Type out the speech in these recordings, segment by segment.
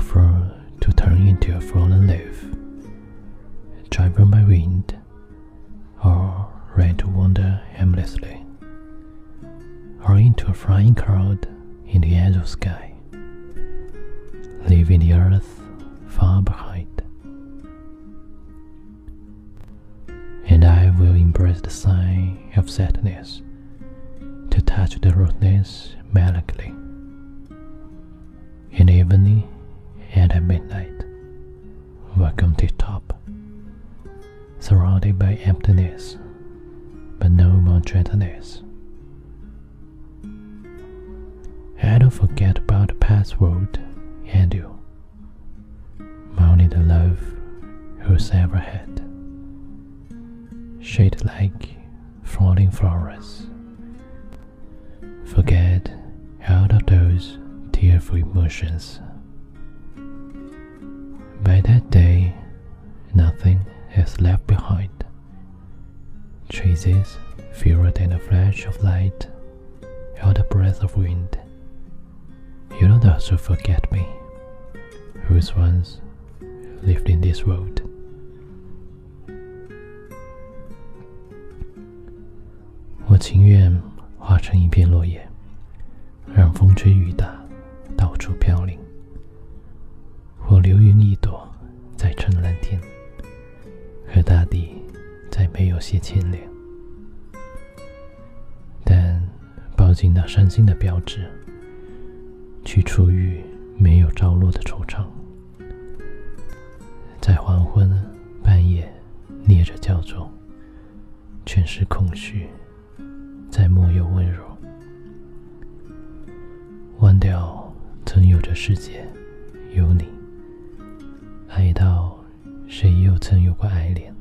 prefer to turn into a fallen leaf, driven by wind, or ready to wander aimlessly, or into a flying cloud in the edge of sky, leaving the earth far behind. And I will embrace the sign of sadness to touch the ruthless melancholy. In the at midnight, welcome to top, surrounded by emptiness, but no more gentleness. I don't forget about the past world and you, mourning the love who's ever had, shade like falling flowers. Forget out of those tearful emotions. By that day, nothing is left behind. Traces fewer than a flash of light or the breath of wind. You don't also forget me, whose once lived in this world. 我情愿化成一片落叶，让风吹雨打，到处飘零。或流云一朵，在春蓝 天，和大地再没有些牵连。但抱紧那伤心的标志，去除于没有着落的惆怅。在黄昏半夜，捏着叫做，全是空虚，再莫有温柔。忘掉曾有着世界，有你。曾有过爱恋？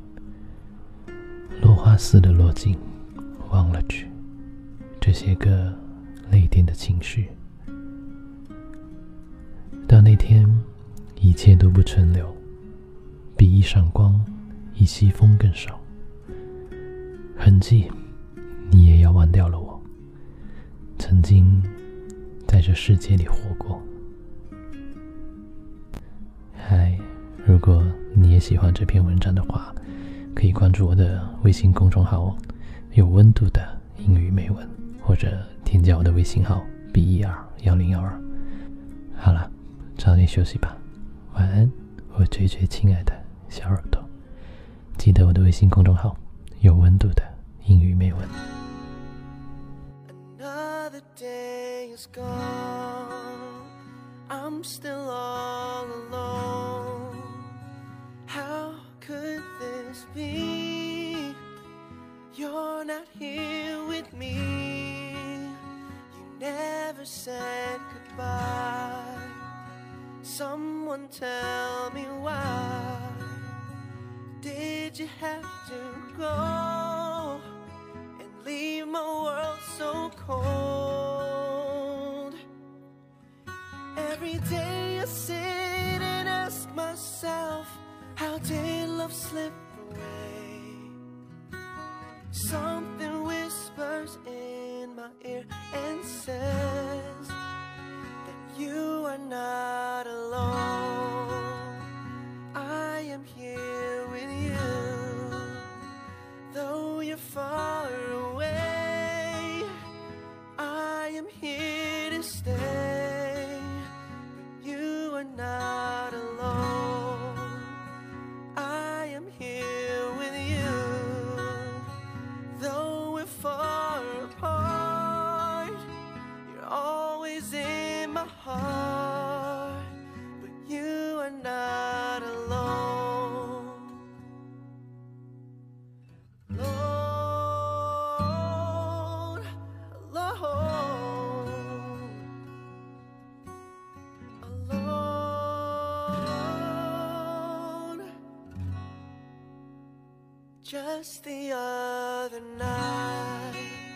落花似的落尽，忘了去这些个泪点的情绪。到那天，一切都不存留，比一闪光，一西风更少。痕迹，你也要忘掉了我。曾经在这世界里活过。嗨，如果你也喜欢这篇文章的话，可以关注我的微信公众号“有温度的英语美文”，或者添加我的微信号 “b e r 幺零幺二”。好了。早点休息吧，晚安，我最最亲爱的小耳朵。记得我的微信公众号，有温度的英语美文。Someone tell me why did you have to go and leave my world so cold? Every day I sit and ask myself, how did love slip away? Just the other night,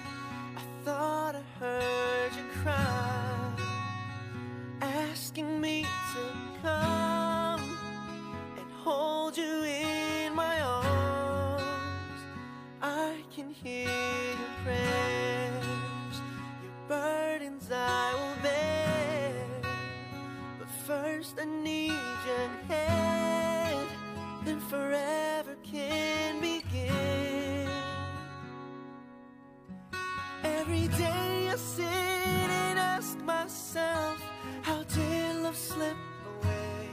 Every day I sit and ask myself, how did love slip away?